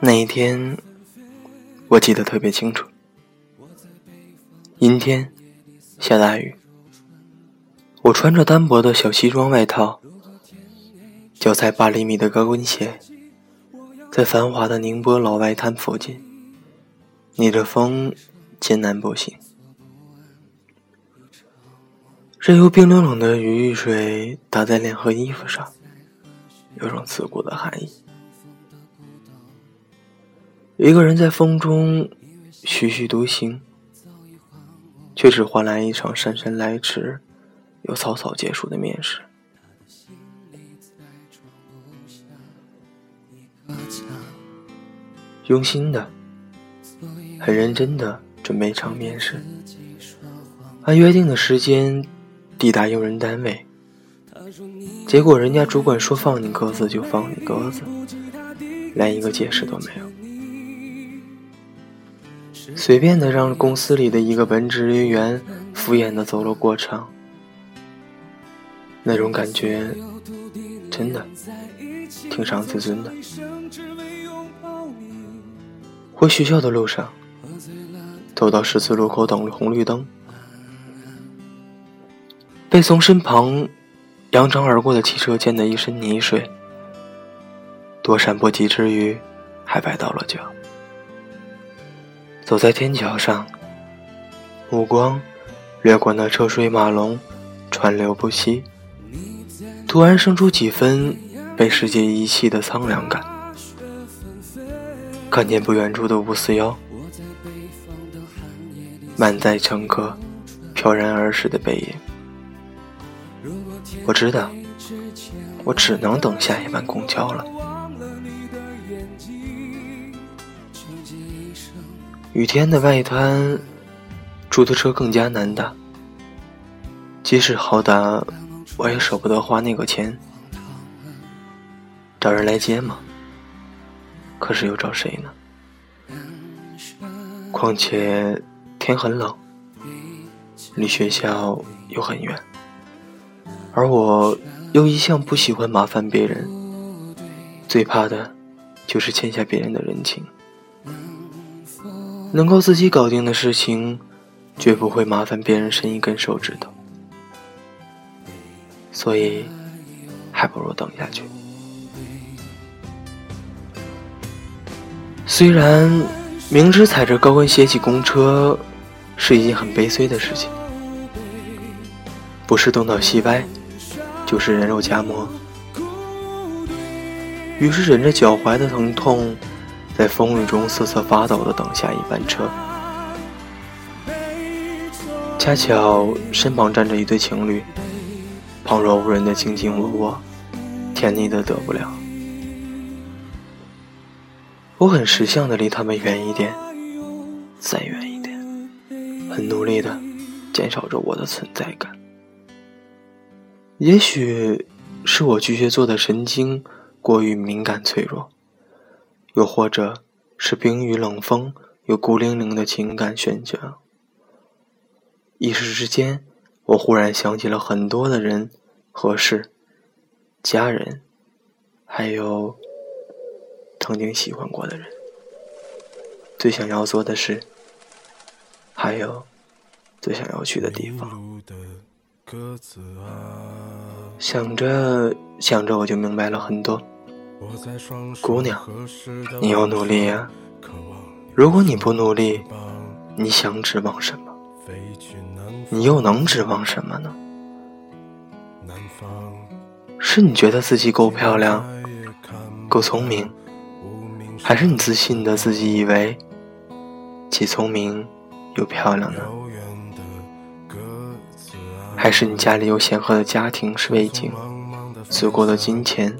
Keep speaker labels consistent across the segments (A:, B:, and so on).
A: 那一天，我记得特别清楚。阴天，下大雨。我穿着单薄的小西装外套，脚踩八厘米的高跟鞋，在繁华的宁波老外滩附近，逆着风艰难步行。任由冰冷冷的雨水打在脸和衣服上，有种刺骨的寒意。一个人在风中徐徐独行，却只换来一场姗姗来迟又草草结束的面试。用心的、很认真的准备一场面试，按约定的时间抵达用人单位，结果人家主管说放你鸽子就放你鸽子，连一个解释都没有。随便的让公司里的一个文职人员敷衍的走了过场，那种感觉真的挺伤自尊的。回学校的路上，走到十字路口等红绿灯，被从身旁扬长而过的汽车溅得一身泥水，躲闪不及之余，还崴到了脚。走在天桥上，目光掠过那车水马龙、川流不息，突然生出几分被世界遗弃的苍凉感。看见不远处的五四幺，满载乘客飘然而逝的背影，我知道，我只能等下一班公交了。雨天的外滩，出租车更加难打。即使好打，我也舍不得花那个钱。找人来接吗？可是又找谁呢？况且天很冷，离学校又很远，而我又一向不喜欢麻烦别人，最怕的就是欠下别人的人情。能够自己搞定的事情，绝不会麻烦别人伸一根手指头，所以还不如等下去。虽然明知踩着高跟鞋挤公车是一件很悲催的事情，不是东倒西歪，就是人肉夹馍，于是忍着脚踝的疼痛。在风雨中瑟瑟发抖的等下一班车，恰巧身旁站着一对情侣，旁若无人的卿卿我我，甜腻的得不了。我很识相的离他们远一点，再远一点，很努力的减少着我的存在感。也许是我巨蟹座的神经过于敏感脆弱。又或者是冰雨冷风，有孤零零的情感选择。一时之间，我忽然想起了很多的人和事，家人，还有曾经喜欢过的人，最想要做的事，还有最想要去的地方。想着想着，我就明白了很多。姑娘，你要努力呀！如果你不努力，你想指望什么？你又能指望什么呢？是你觉得自己够漂亮、够聪明，还是你自信的自己以为既聪明又漂亮呢？还是你家里有显赫的家庭是背景，足够的金钱？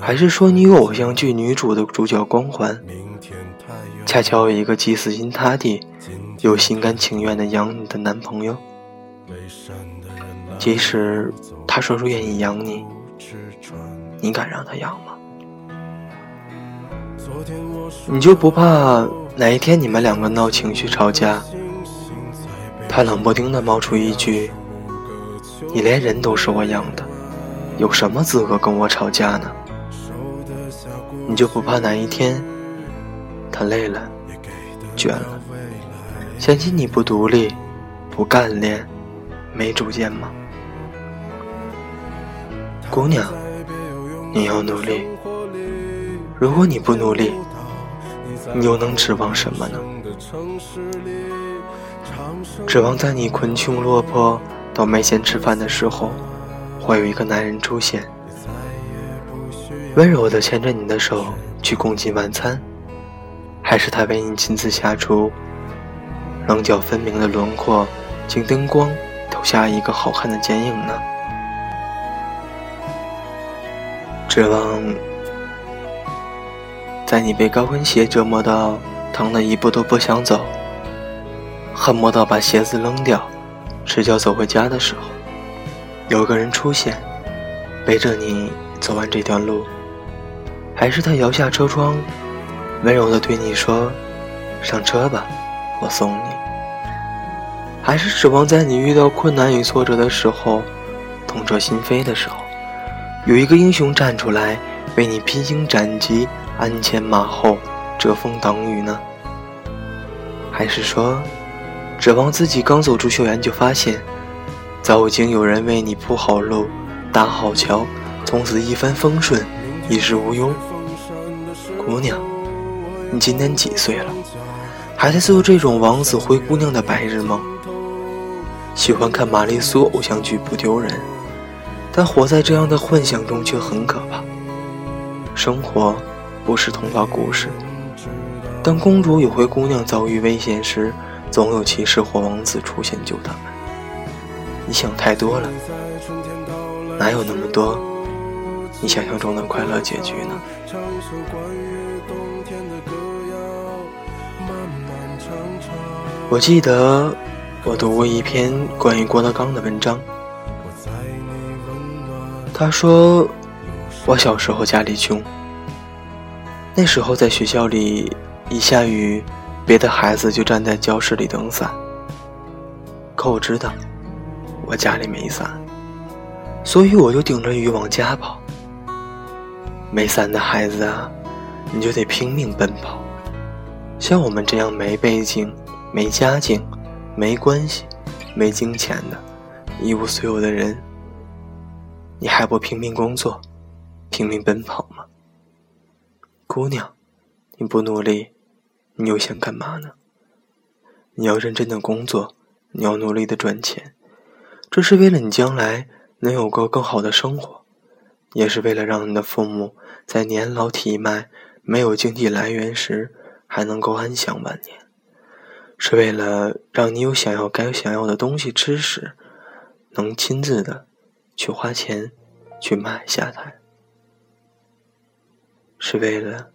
A: 还是说你有偶像剧女主的主角光环，恰巧有一个既死心塌地又心甘情愿的养你的男朋友。即使他说出愿意养你，你敢让他养吗？你就不怕哪一天你们两个闹情绪吵架，他冷不丁的冒出一句：“你连人都是我养的。”有什么资格跟我吵架呢？你就不怕哪一天他累了、倦了，嫌弃你不独立、不干练、没主见吗？姑娘，你要努力。如果你不努力，你又能指望什么呢？指望在你困穷落魄到没钱吃饭的时候，会有一个男人出现，温柔的牵着你的手去共进晚餐，还是他为你亲自下厨，棱角分明的轮廓，经灯光投下一个好看的剪影呢？指望在你被高跟鞋折磨到疼得一步都不想走，恨不得把鞋子扔掉，赤脚走回家的时候，有个人出现，背着你走完这段路，还是他摇下车窗，温柔地对你说：“上车吧，我送你。”还是指望在你遇到困难与挫折的时候，痛彻心扉的时候。有一个英雄站出来，为你披荆斩棘、鞍前马后、遮风挡雨呢？还是说，指望自己刚走出校园就发现，早已经有人为你铺好路、搭好桥，从此一帆风顺、衣食无忧？姑娘，你今年几岁了？还在做这种王子灰姑娘的白日梦？喜欢看玛丽苏偶像剧不丢人。但活在这样的幻想中却很可怕。生活不是童话故事。当公主与灰姑娘遭遇危险时，总有骑士或王子出现救他们。你想太多了，哪有那么多你想象中的快乐结局呢？我记得我读过一篇关于郭德纲的文章。他说：“我小时候家里穷，那时候在学校里一下雨，别的孩子就站在教室里等伞。可我知道，我家里没伞，所以我就顶着雨往家跑。没伞的孩子啊，你就得拼命奔跑。像我们这样没背景、没家境、没关系、没金钱的，一无所有的人。”你还不拼命工作，拼命奔跑吗？姑娘，你不努力，你又想干嘛呢？你要认真的工作，你要努力的赚钱，这是为了你将来能有个更好的生活，也是为了让你的父母在年老体迈、没有经济来源时还能够安享晚年，是为了让你有想要该想要的东西吃时，能亲自的。去花钱，去买下它，是为了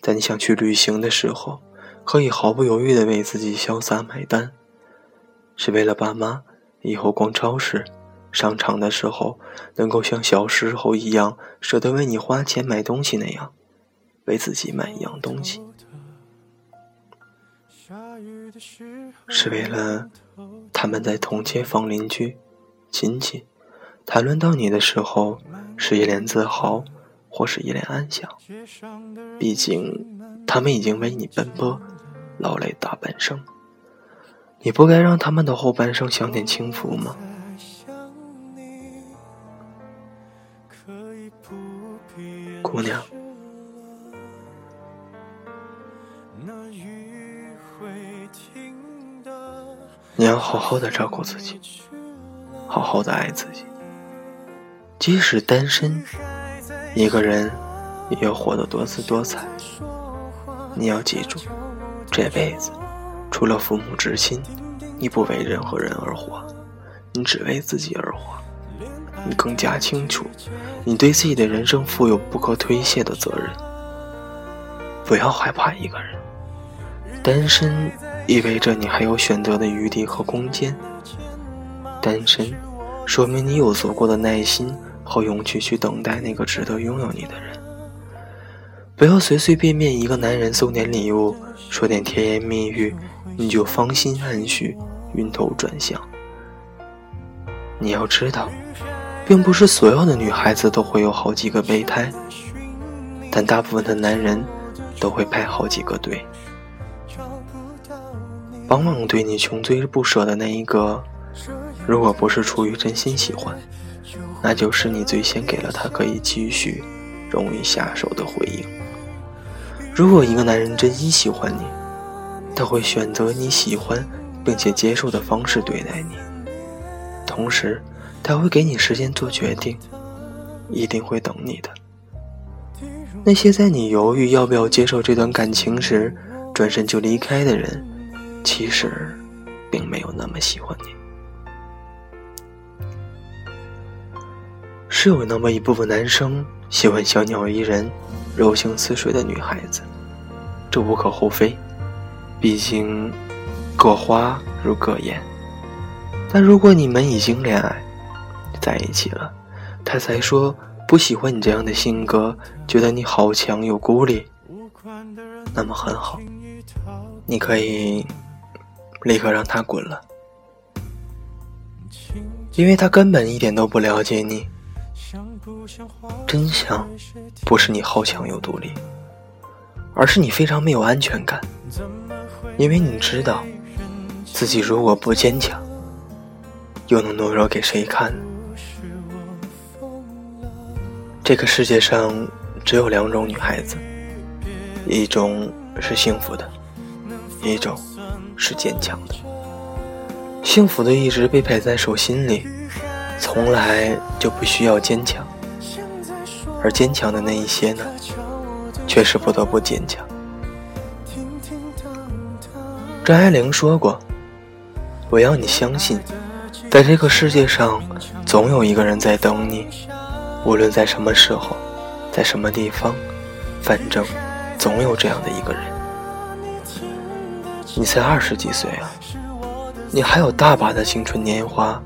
A: 在你想去旅行的时候，可以毫不犹豫的为自己潇洒买单；是为了爸妈以后逛超市、商场的时候，能够像小时候一样舍得为你花钱买东西那样，为自己买一样东西；是为了他们在同街坊邻居、亲戚。谈论到你的时候，是一脸自豪，或是一脸安详。毕竟，他们已经为你奔波、劳累大半生，你不该让他们的后半生享点清福吗？姑娘，你要好好的照顾自己，好好的爱自己。即使单身，一个人也要活得多姿多彩。你要记住，这辈子除了父母至亲，你不为任何人而活，你只为自己而活。你更加清楚，你对自己的人生负有不可推卸的责任。不要害怕一个人，单身意味着你还有选择的余地和空间。单身，说明你有足够的耐心。和勇气去等待那个值得拥有你的人，不要随随便便一个男人送点礼物，说点甜言蜜语，你就芳心暗许，晕头转向。你要知道，并不是所有的女孩子都会有好几个备胎，但大部分的男人都会排好几个队。往往对你穷追不舍的那一个，如果不是出于真心喜欢，那就是你最先给了他可以继续、容易下手的回应。如果一个男人真心喜欢你，他会选择你喜欢并且接受的方式对待你，同时他会给你时间做决定，一定会等你的。那些在你犹豫要不要接受这段感情时转身就离开的人，其实并没有那么喜欢你。是有那么一部分男生喜欢小鸟依人、柔情似水的女孩子，这无可厚非。毕竟，各花如各眼。但如果你们已经恋爱，在一起了，他才说不喜欢你这样的性格，觉得你好强又孤立，那么很好，你可以立刻让他滚了，因为他根本一点都不了解你。真相不是你好强又独立，而是你非常没有安全感。因为你知道，自己如果不坚强，又能懦弱给谁看？这个世界上只有两种女孩子，一种是幸福的，一种是坚强的。幸福的一直被摆在手心里，从来就不需要坚强；而坚强的那一些呢，却是不得不坚强。张爱玲说过：“我要你相信，在这个世界上，总有一个人在等你，无论在什么时候，在什么地方，反正总有这样的一个人。你才二十几岁啊，你还有大把的青春年华。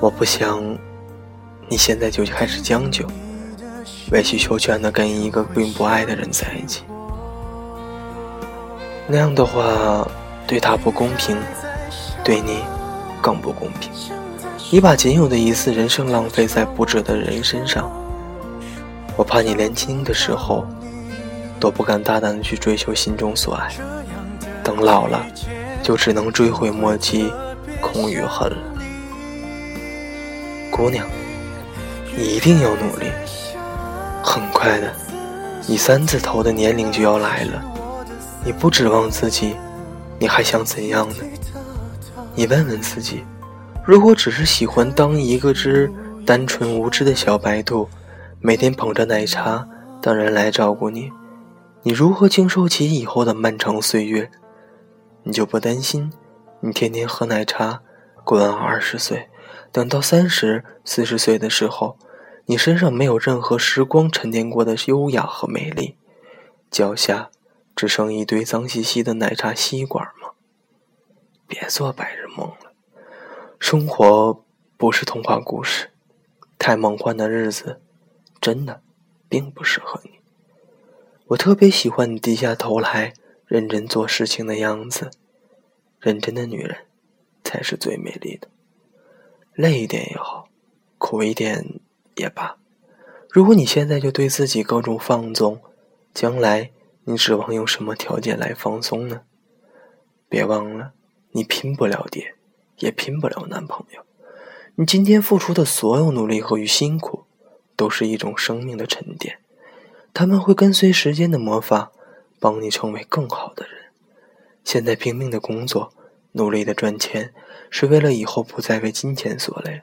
A: 我不想你现在就开始将就，委曲求全的跟一个并不爱的人在一起。”那样的话，对他不公平，对你更不公平。你把仅有的一次人生浪费在不值得的人身上，我怕你年轻的时候都不敢大胆的去追求心中所爱，等老了就只能追悔莫及，空余恨了。姑娘，你一定要努力，很快的，你三字头的年龄就要来了。你不指望自己，你还想怎样呢？你问问自己，如果只是喜欢当一个只单纯无知的小白兔，每天捧着奶茶等人来照顾你，你如何经受起以后的漫长岁月？你就不担心，你天天喝奶茶，过完二十岁，等到三十四十岁的时候，你身上没有任何时光沉淀过的优雅和美丽，脚下。只剩一堆脏兮兮的奶茶吸管吗？别做白日梦了，生活不是童话故事，太梦幻的日子真的并不适合你。我特别喜欢你低下头来认真做事情的样子，认真的女人才是最美丽的。累一点也好，苦一点也罢，如果你现在就对自己各种放纵，将来。你指望用什么条件来放松呢？别忘了，你拼不了爹，也拼不了男朋友。你今天付出的所有努力和与辛苦，都是一种生命的沉淀，他们会跟随时间的魔法，帮你成为更好的人。现在拼命的工作，努力的赚钱，是为了以后不再为金钱所累，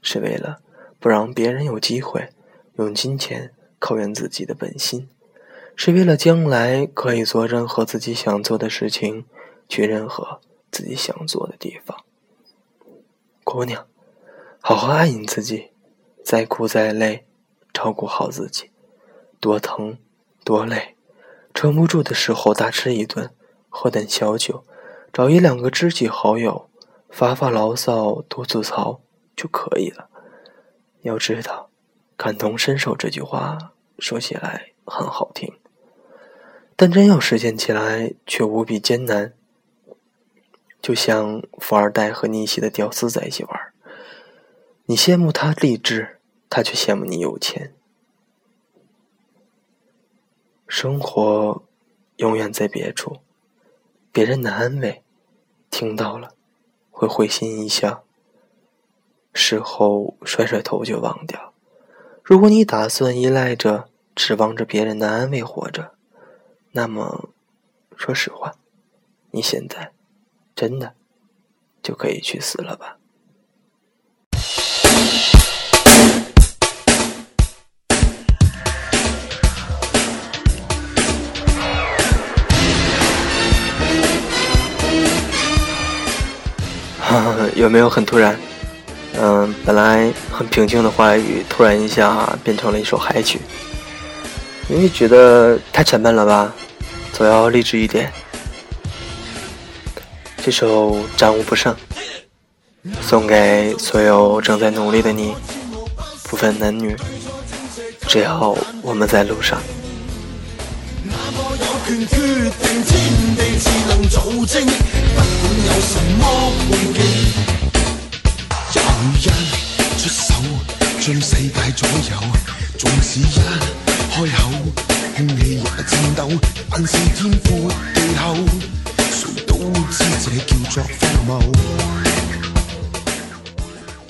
A: 是为了不让别人有机会用金钱考验自己的本心。是为了将来可以做任何自己想做的事情，去任何自己想做的地方。姑娘，好好爱你自己，再苦再累，照顾好自己。多疼，多累，撑不住的时候大吃一顿，喝点小酒，找一两个知己好友，发发牢骚，吐吐槽就可以了。要知道，感同身受这句话说起来很好听。但真要实现起来，却无比艰难。就像富二代和逆袭的屌丝在一起玩，你羡慕他励志，他却羡慕你有钱。生活永远在别处，别人的安慰听到了会会心一笑，事后甩甩头就忘掉。如果你打算依赖着、指望着别人的安慰活着，那么，说实话，你现在真的就可以去死了吧。有没有很突然？嗯，本来很平静的话语，突然一下变成了一首嗨曲。因为觉得太沉闷了吧，总要励志一点。这首《战无不胜》送给所有正在努力的你，不分男女，只要我们在路上。出手将世界左右，纵使一开口，空气也颤抖。但是天阔地厚，谁都知这叫做荒谬。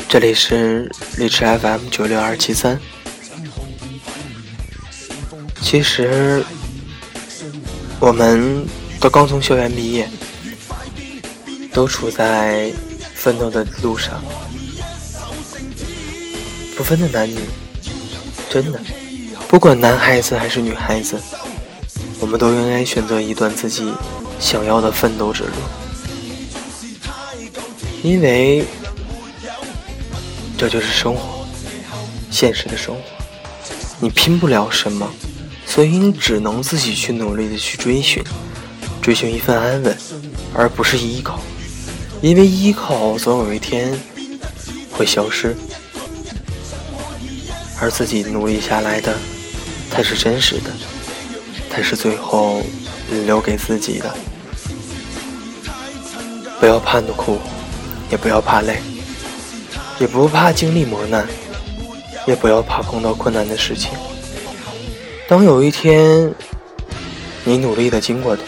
A: 这里是荔枝 FM 九六二七三。其实，我们都刚从校园毕业，都处在奋斗的路上。不分的男女，真的，不管男孩子还是女孩子，我们都应该选择一段自己想要的奋斗之路，因为这就是生活，现实的生活。你拼不了什么，所以你只能自己去努力的去追寻，追寻一份安稳，而不是依靠，因为依靠总有一天会消失。而自己努力下来的，才是真实的，才是最后留给自己的。不要怕苦，也不要怕累，也不怕经历磨难，也不要怕碰到困难的事情。当有一天，你努力的经过的，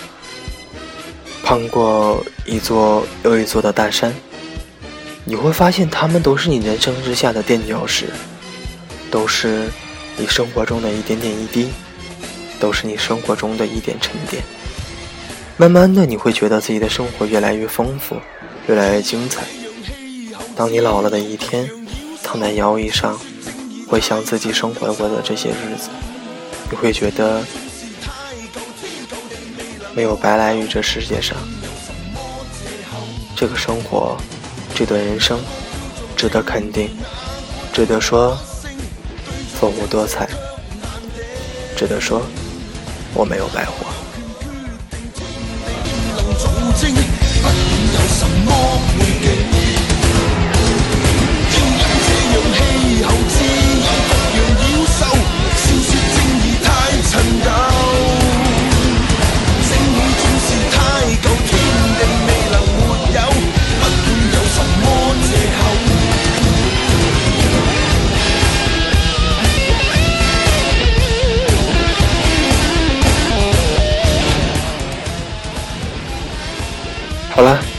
A: 攀过一座又一座的大山，你会发现，他们都是你人生之下的垫脚石。都是你生活中的一点点一滴，都是你生活中的一点沉淀。慢慢的，你会觉得自己的生活越来越丰富，越来越精彩。当你老了的一天，躺在摇椅上，回想自己生活过的这些日子，你会觉得没有白来于这世界上。这个生活，这段人生，值得肯定，值得说。丰富多彩，值得说我没有白活。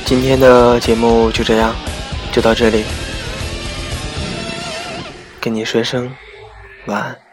A: 今天的节目就这样，就到这里，跟你说声晚安。